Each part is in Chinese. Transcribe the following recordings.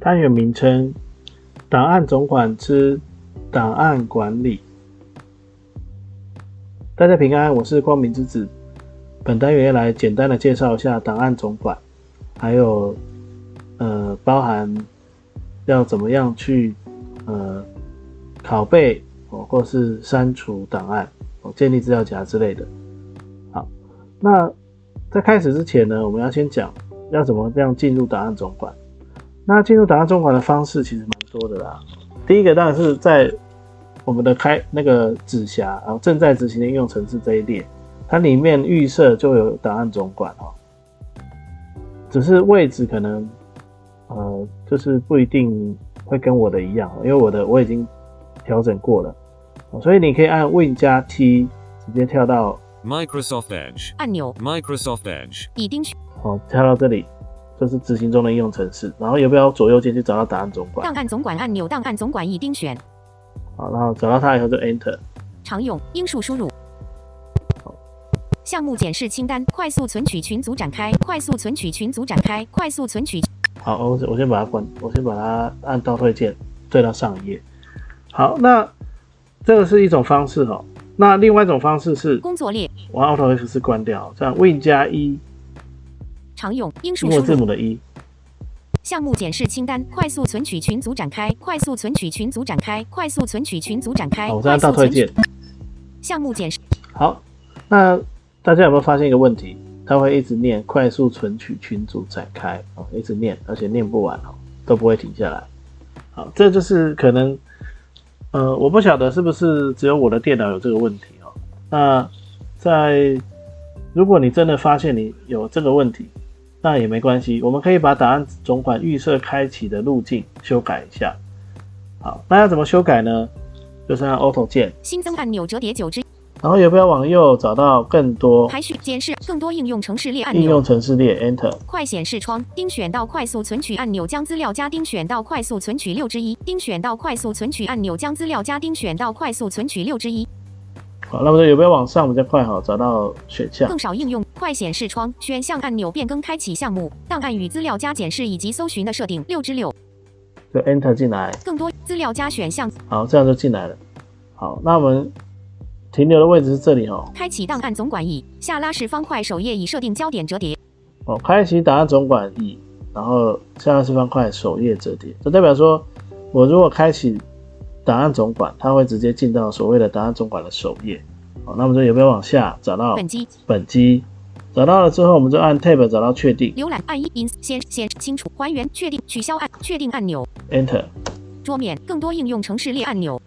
单元名称：档案总管之档案管理。大家平安，我是光明之子。本单元来简单的介绍一下档案总管，还有呃，包含要怎么样去呃拷贝哦，或是删除档案。建立资料夹之类的。好，那在开始之前呢，我们要先讲要怎么样进入档案总管。那进入档案总管的方式其实蛮多的啦。第一个当然是在我们的开那个指辖，然后正在执行的应用程式这一列，它里面预设就有档案总管哦。只是位置可能呃，就是不一定会跟我的一样，因为我的我已经调整过了。所以你可以按 Win 加 T 直接跳到 Microsoft Edge 按钮，Microsoft Edge 已钉好，跳到这里，这是执行中的应用程式。然后要不要左右键去找到档案总管？档案总管按钮，档案总管已钉选。好，然后找到它以后就 Enter。常用英数输入。项目检视清单，快速存取群组展开，快速存取群组展开，快速存取。好，我我先把它关，我先把它按倒退键退到上一页。好，那。这个是一种方式哦，那另外一种方式是工作列，我 Alt F 四关掉，这样 Win 加一，常用英数数字母的一，项目检视清单，快速存取群组展开，快速存取群组展开，快速存取群组展开，我再倒推键，项目检视，好，那大家有没有发现一个问题？它会一直念快速存取群组展开哦，一直念，而且念不完哦，都不会停下来。好，这就是可能。呃，我不晓得是不是只有我的电脑有这个问题哦。那在如果你真的发现你有这个问题，那也没关系，我们可以把档案总管预设开启的路径修改一下。好，那要怎么修改呢？就是按 Auto 键，新增按钮折叠九只。然后有没有往右找到更多排序检视更多应用程式列按钮？应用程式列 Enter 快显示窗丁选到快速存取按钮将资料加丁选到快速存取六之一丁选到快速存取按钮将资料加丁选到快速存取六之一。好，那么有没有往上比较快？好，找到选项更少应用快显示窗选项按钮变更开启项目档案与资料加检视以及搜寻的设定六之六。就 Enter 进来更多资料加选项。好，这样就进来了。好，那我们。停留的位置是这里哦。开启档案总管椅，下拉式方块首页已设定焦点折叠。哦，开启档案总管椅，然后下拉式方块首页折叠，这代表说，我如果开启档案总管，它会直接进到所谓的档案总管的首页。好，那么就有没有往下找到本机？本机找到了之后，我们就按 Tab 找到确定。浏览按一 ins 先先清楚还原确定取消按确定按钮。Enter 桌面更多应用程式列按钮。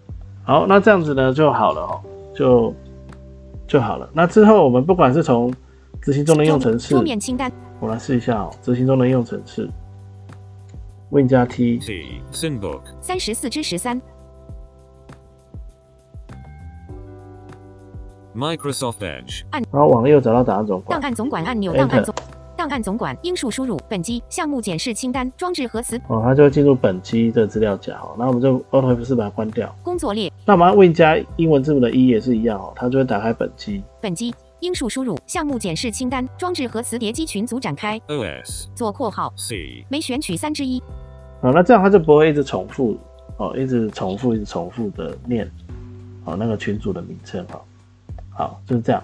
好，那这样子呢就好了哦。就就好了。那之后我们不管是从执行中的应用程式，桌面清单，我来试一下哦。执行中的应用程式，Win 加 T，三十四之十三，Microsoft Edge，按，然后往右找到档案总管，档案总管按钮，档案总。档案总管英数输入本机项目检视清单装置核磁哦，它就会进入本机的资料夹哦。那我们就 Auto F4 把它关掉。工作列，那我们 Win 加英文字母的一也是一样哦，它就会打开本机。本机英数输入项目检视清单装置和磁碟机群组展开 OS 左括号 C 没选取三之一。好，那这样它就不会一直重复哦，一直重复一直重复的念哦那个群组的名称哈。好，就是这样。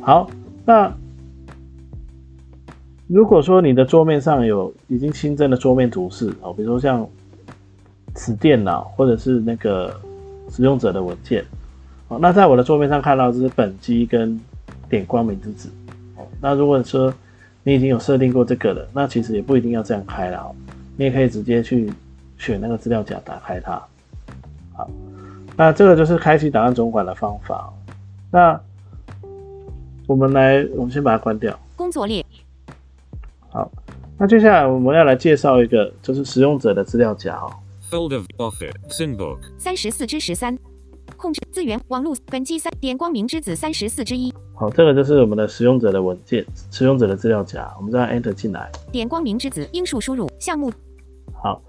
好，那。如果说你的桌面上有已经新增的桌面图示哦，比如说像此电脑或者是那个使用者的文件好，那在我的桌面上看到这是本机跟点光明之子哦。那如果说你已经有设定过这个了，那其实也不一定要这样开了哦，你也可以直接去选那个资料夹打开它。好，那这个就是开启档案总管的方法。那我们来，我们先把它关掉。工作列好，那接下来我们要来介绍一个，就是使用者的资料夹哦。Folder Office Synbook 三十四之十三，控制资源网络本机三点光明之子三十四之一，好，这个就是我们的使用者的文件，使用者的资料夹，我们再按 Enter 进来。点光明之子英数输入项目。好，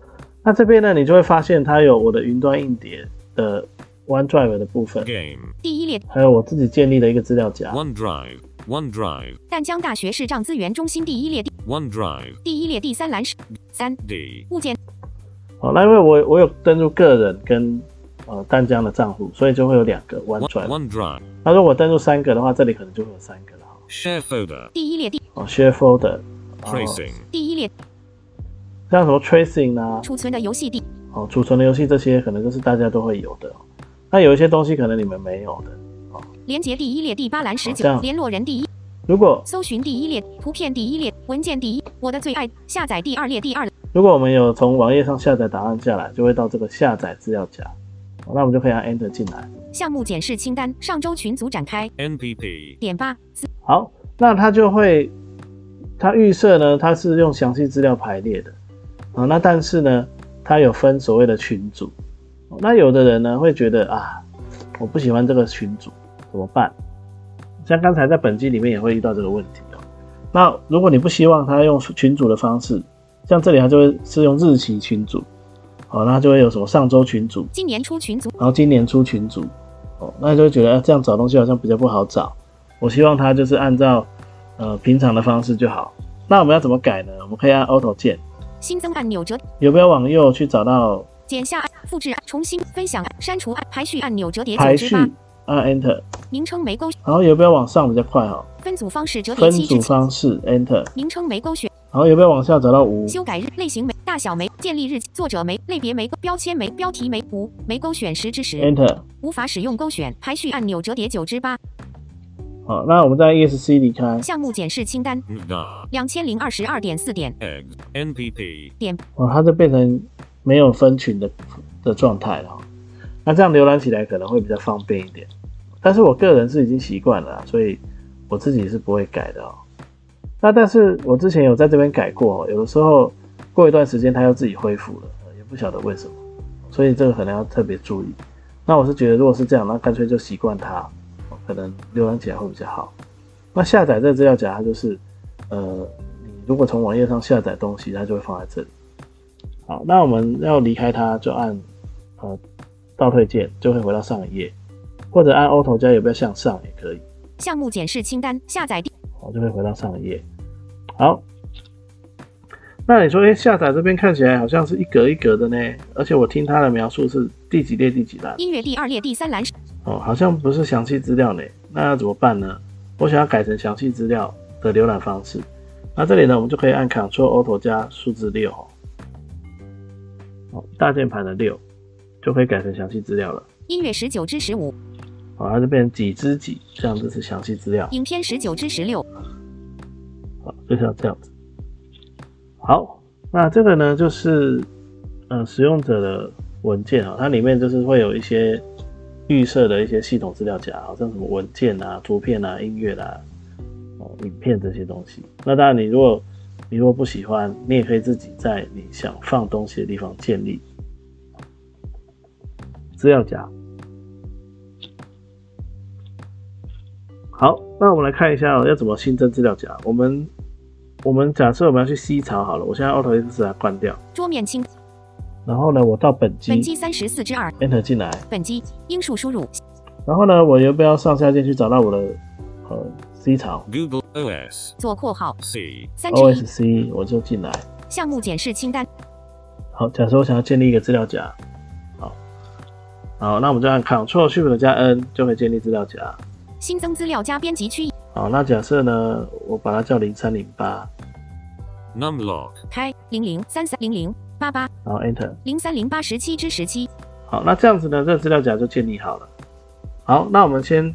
那这边呢，你就会发现它有我的云端硬碟的 OneDrive 的部分，Game。第一列还有我自己建立的一个资料夹。OneDrive OneDrive 淡江大学视障资源中心第一列第 OneDrive 第一列第三栏是三 D 物件好，那因为我我有登录个人跟呃淡江的账户，所以就会有两个 One- OneDrive。OneDrive 那如果登录三个的话，这里可能就会有三个了。Share Folder 第一列第哦，Share Folder，哦。Tracing 第一列。像什么 Tracing 啊，储存的游戏地。哦，储存的游戏这些可能就是大家都会有的。哦。那有一些东西可能你们没有的。哦。连接第一列第八栏十九联络人第一如果搜寻第一列图片第一列文件第一我的最爱下载第二列第二如果我们有从网页上下载答案下来，就会到这个下载资料夹，哦那我们就可以按 Enter 进来。项目检视清单上周群组展开 NPP 点八四好，那它就会，它预设呢，它是用详细资料排列的啊。那但是呢，它有分所谓的群组。哦那有的人呢会觉得啊，我不喜欢这个群组，怎么办？像刚才在本机里面也会遇到这个问题哦。那如果你不希望它用群组的方式，像这里它就会是用日期群组，哦，那就会有什么上周群组，今年出群组然后今年出群组，哦，那就会觉得、啊这样找东西好像比较不好找。我希望它就是按照呃平常的方式就好。那我们要怎么改呢？我们可以按 Auto 键，新增按钮折有没有往右去找到剪下按复制按重新分享按删除按排序按钮折叠排序九之八，按 Enter，名称没勾选。然后有没有往上比较快哦？分组方式折叠分组方式 Enter，名称没勾选。然后有没有往下找到无？修改日类型没大小没建立日期作者没类别没标签没标题没无没勾选十之十 Enter，无法使用勾选排序按钮折叠九之八好，那我们在 ESC 离开，项目检视清单两千零二十二点四点。NPP 点。哦，它就变成没有分群的的状态了哦。那这样浏览起来可能会比较方便一点，但是我个人是已经习惯了，所以我自己是不会改的哦。那但是我之前有在这边改过，有的时候过一段时间它又自己恢复了，也不晓得为什么，所以这个可能要特别注意。那我是觉得如果是这样，那干脆就习惯它，可能浏览起来会比较好。那下载这个资料夹，它就是呃，你如果从网页上下载东西，它就会放在这里。好，那我们要离开它，就按呃倒退键，就会回到上一页，或者按 Auto 加有没有向上也可以，项目检视清单下载第我，就会回到上一页。好，那你说，哎、下载这边看起来好像是一格一格的呢，而且我听他的描述是第几列第几栏，音乐第二列第三栏哦，好像不是详细资料呢，那要怎么办呢？我想要改成详细资料的浏览方式，那这里呢，我们就可以按 Ctrl Auto 加数字六，哦，大键盘的六，就可以改成详细资料了。音乐十九至十五好，它就变成几之几，这样子是详细资料。影片十九之十六好，就像这样子。好，那这个呢，就是呃使用者的文件啊，它里面就是会有一些预设的一些系统资料夹，好像什么文件啊、图片啊、音乐啊、哦、影片这些东西。那当然，你如果你如果不喜欢，你也可以自己在你想放东西的地方建立资料夹。好，那我们来看一下、哦、要怎么新增资料夹。我们我们假设我们要去 C 槽好了，我现在 Auto X 把它关掉，桌面清。然后呢，我到本机本机三十四之二。Enter 进来，本机英数输入。然后呢，我要不要上下键去找到我的呃 C 槽 Google OS 左括号。C 三之一。OSC，我就进来。项目检视清单。好，假设我想要建立一个资料夹，好，好，那我们就按 Ctrl Shift 加 N 就可以建立资料夹。新增资料加编辑区好，那假设呢，我把它叫零三零八，Numlock 开零零三三零零八八然后 Enter。零三零八十七之十七好，那这样子呢，这个资料夹就建立好了。好，那我们先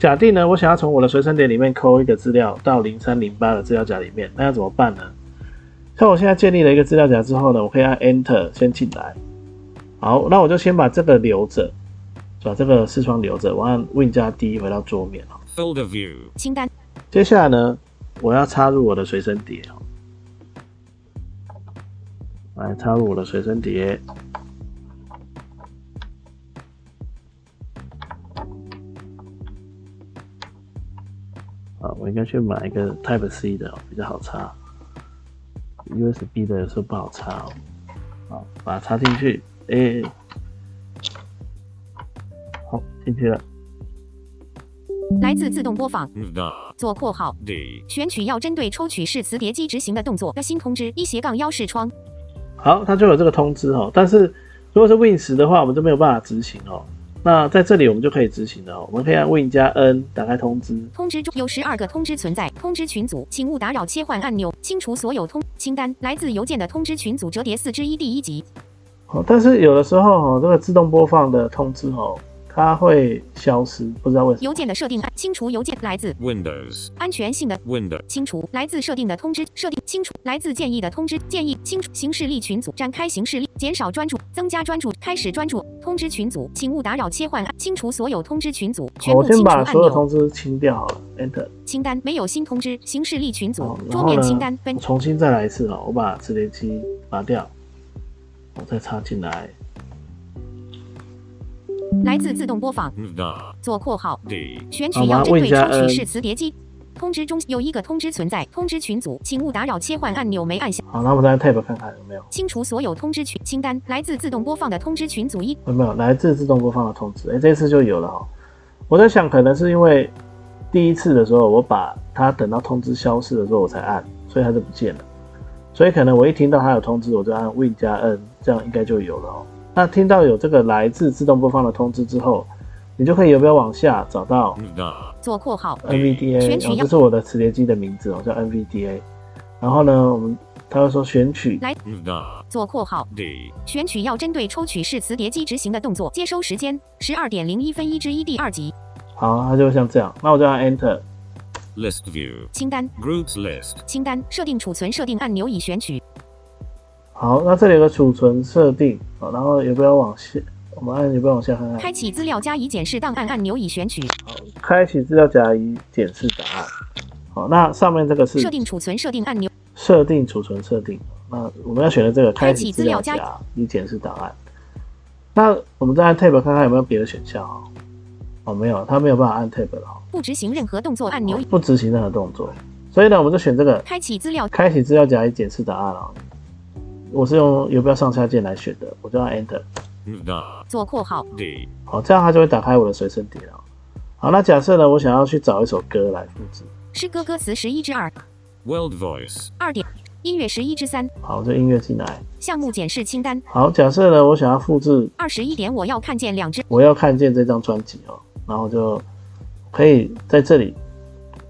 假定呢，我想要从我的随身碟里面抠一个资料到零三零八的资料夹里面，那要怎么办呢？像我现在建立了一个资料夹之后呢，我可以按 Enter 先进来。好，那我就先把这个留着，把这个视窗留着，我按 Win 加 D 回到桌面哦。Folder view. 清单，接下来呢，我要插入我的随身碟哦，来插入我的随身碟。啊，我应该去买一个 Type C 的、哦，比较好插。USB 的有时候不好插哦。好，把它插进去，诶、好，进去了。来自自动播放.左括号，D. 选取要针对抽取式磁碟机执行的动作的新通知一斜杠幺视窗，好，它就有这个通知哦。但是如果是 Win 十的话，我们就没有办法执行哦。那在这里我们就可以执行了哦。我们可以按 Win 加 N 打开通知，通知中有十二个通知存在，通知群组，请勿打扰切换按钮，清除所有通清单。来自邮件的通知群组折叠四之一第一集，哦，但是有的时候哦，这个自动播放的通知哦，它会消失，不知道为什么。邮件的设定按清除邮件来自 Windows. 安全性的 Windows 清除来自设定的通知设定清除来自建议的通知建议清除形式力群组展开形式力减少专注增加专注开始专注通知群组请勿打扰切换按清除所有通知群组全好我先部清除按把所有通知清掉好了，Enter。清单没有新通知形式力群组桌面清单，分重新再来一次哦，我把磁碟机拔掉，我再插进来。来自自动播放.左括号 D. 选取要针对抽取式嗯磁碟机。通知中有一个通知存在，通知群组，请勿打扰切换按钮没按下，好，那我们再按 Tab 看看有没有，清除所有通知群清单。来自自动播放的通知群组一，有没有来自自动播放的通知？哎，这次就有了哈、我在想，可能是因为第一次的时候，我把它等到通知消失的时候我才按，所以它就不见了。所以可能我一听到它有通知，我就按 Win 加 N，这样应该就有了哦。那听到有这个来自自动播放的通知之后，你就可以有没有往下找到.左括号呃 NVDA，哦，选取要这是我的磁碟机的名字哦，叫 NVDA。然后呢，我们他会说选取，Da. 左括号 D. 选取要针对抽取式磁碟机执行的动作，接收时间十二点零一分一之一第二集好，它就会像这样。那我就按 Enter。List view. 清单 Groups list. 清单设定储存设定按钮已选取好，那这里有个储存设定，好，然后也不要往下？我们按也不要往下看看？开启资料夹以检视档案按钮已选取好，开启资料夹以检视档案。好，那上面这个是设定储存设定按钮设定储存设定。那我们要选的这个开开启启资料夹以检视档案。那我们再按 Tab 看看有没有别的选项哦。哦，没有，它没有办法按 Tab 了哦，不执行任何动作按钮不执行任何动作。所以呢，我们就选这个开启资料开启资料夹以检视档案哦。我是用游标上下键来选的，我就按 Enter。左括号 D. 好，这样它就会打开我的随身碟了。好，那假设呢，我想要去找一首歌来复制，诗歌歌词十一之二 World voice. 二点音乐十一之三好，这音乐进来。项目检视清单好，假设呢，我想要复制，二十一点我要看见两只我要看见这张专辑哦，然后就可以在这里，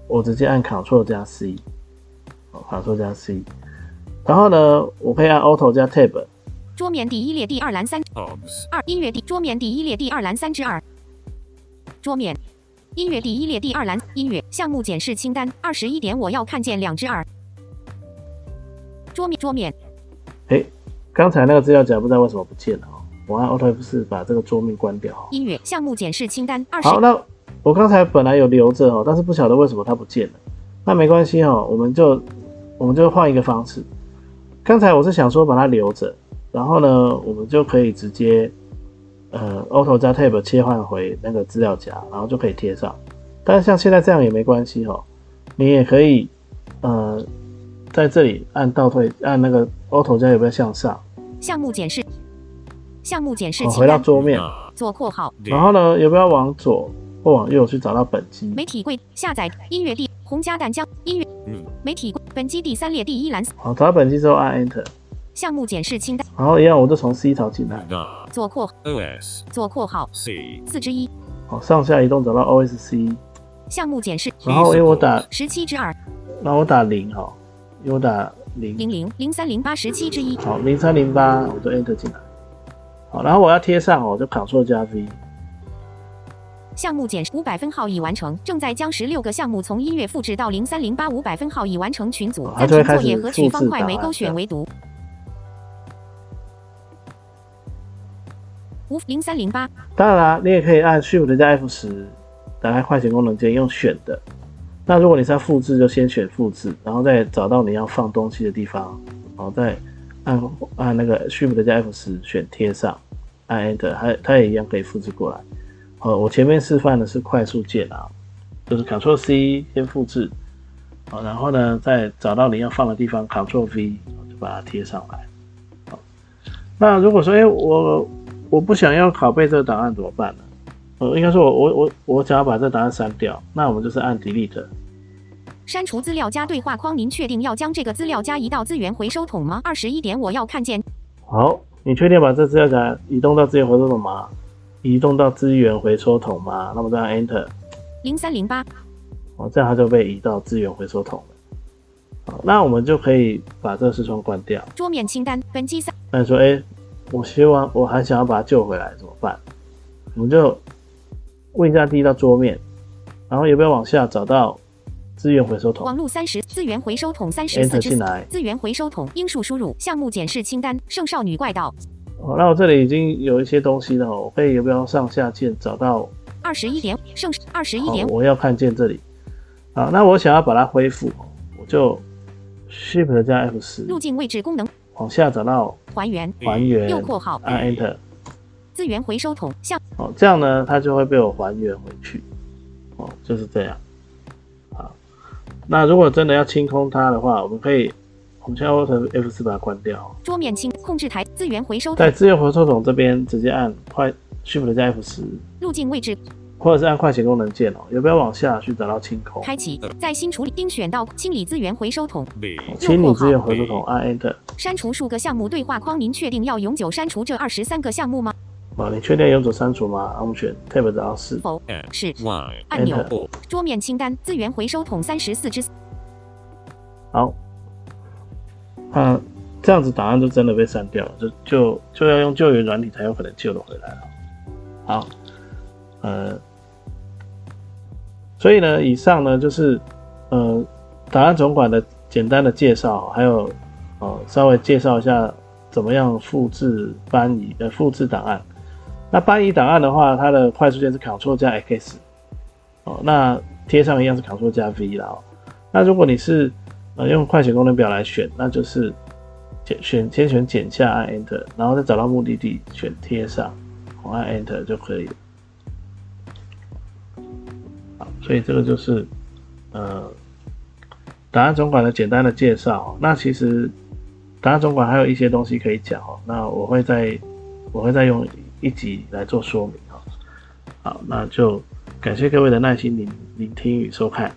我直接按 Ctrl 加 C，好，Ctrl 加 C，然后呢，我可以按 Auto 加 Tab，桌面第一列第二栏三.二音乐第桌面第一列第二栏三之二桌面音乐第一列第二栏音乐项目检视清单二十一点我要看见两只二桌面桌面诶，刚才那个资料夹不知道为什么不见了哦，我按 Auto F 四把这个桌面关掉哦。音乐项目检视清单二十好，那我刚才本来有留着哦，但是不晓得为什么它不见了。那没关系哦，我们就我们就换一个方式。刚才我是想说把它留着，然后呢，我们就可以直接呃 Auto 加 Tab 切换回那个资料夹，然后就可以贴上。但是像现在这样也没关系哦，你也可以呃在这里按倒退，按那个 Auto 加有没有向上，项目检视项目检视哦，回到桌面.左括号然后呢，有没有往左或往右去找到本机？媒体柜下载音乐地红加蛋浆音乐嗯媒体柜本机第三列第一。栏好，找到本机之后按 Enter。项目检视清单。然后一样，我就从 C 找进来.左括 OS. 左括号。C. 四之一。好上下移动找到 OSC，项目检视。然后因为我打，十七之二。然后我打零哈，因为我打零，零零零三零八十七之一。好零三零八，我就 Enter 进来，好，然后我要贴上哦，我就 Ctrl 加 V，项目减五百分号已完成，正在将十六个项目从音乐复制到零三零八五百分号已完成群组暂停作业和取方块没勾选唯独。五零三零八当然啦，你也可以按 Shift 加 F 十，打开快捷功能键用选的。那如果你是要复制，就先选复制，然后再找到你要放东西的地方，然后再按按那个 Shift 加 F 十选贴上，按 Enter，它它也一样可以复制过来。呃，我前面示范的是快速键啊，就是 Ctrl C 先复制，好，然后呢再找到你要放的地方，Ctrl V 就把它贴上来。好，那如果说哎我我不想要拷贝这个档案怎么办呢？呃，应该说我我我我想要把这档案删掉，那我们就是按 Delete。删除资料夹对话框，您确定要将这个资料夹移到资源回收桶吗？二十一点，我要看见。好，你确定把这资料夹移动到资源回收桶吗？移动到资源回收桶吗？那么这样 Enter。零三零八。哦，这样它就被移到资源回收桶了。好，那我们就可以把这个视窗关掉。桌面清单，本机三。那你说，哎，我希望我还想要把它救回来，怎么办？我们就问一下第一道桌面，然后有没有往下找到？资源回收桶，网路三十，资源回收桶三十四只，资源回收桶英数输入项目检视清单，圣少女怪盗。哦，那我这里已经有一些东西了，我可以有没有上下键找到？二十一点，剩二十一点，我要看见这里。好，那我想要把它恢复，我就 Shift 加 F 十，路径位置功能，往下找到还原，还原，右括号，按 Enter，资源回收桶项，哦，这样呢，它就会被我还原回去。哦，就是这样。好那如果真的要清空它的话，我们可以，我们先 Alt F 四把它关掉。桌面清控制台资源回收在资源回收桶这边直接按快 Shift 加 F 十。路径位置，或者是按快捷功能键哦。有没有往下去找到清空？开启，在新处理丁选到清理资源回收桶。清理资源回收桶，按 Enter。删除数个项目对话框，您确定要永久删除这二十三个项目吗？啊，你确定永久删除吗？我们选 Tab 的是否？是。按钮。桌面清单资源回收桶三十四只。好。啊，这样子档案就真的被删掉了，就就就要用救援软体才有可能救得回来了。好，呃，所以呢，以上呢就是呃档案总管的简单的介绍，还有哦稍微介绍一下怎么样复制搬移呃复制档案。那搬移档案的话，它的快速键是 Ctrl 加 X，哦，那贴上一样是 Ctrl 加 V 啦。那如果你是呃用快捷功能表来选，那就是剪选先选剪下按 Enter，然后再找到目的地选贴上，我按 Enter 就可以。好，所以这个就是呃档案总管的简单的介绍。那其实档案总管还有一些东西可以讲哦，那我会再我会再用。一集来做说明哈，好，那就感谢各位的耐心聆聆听与收看。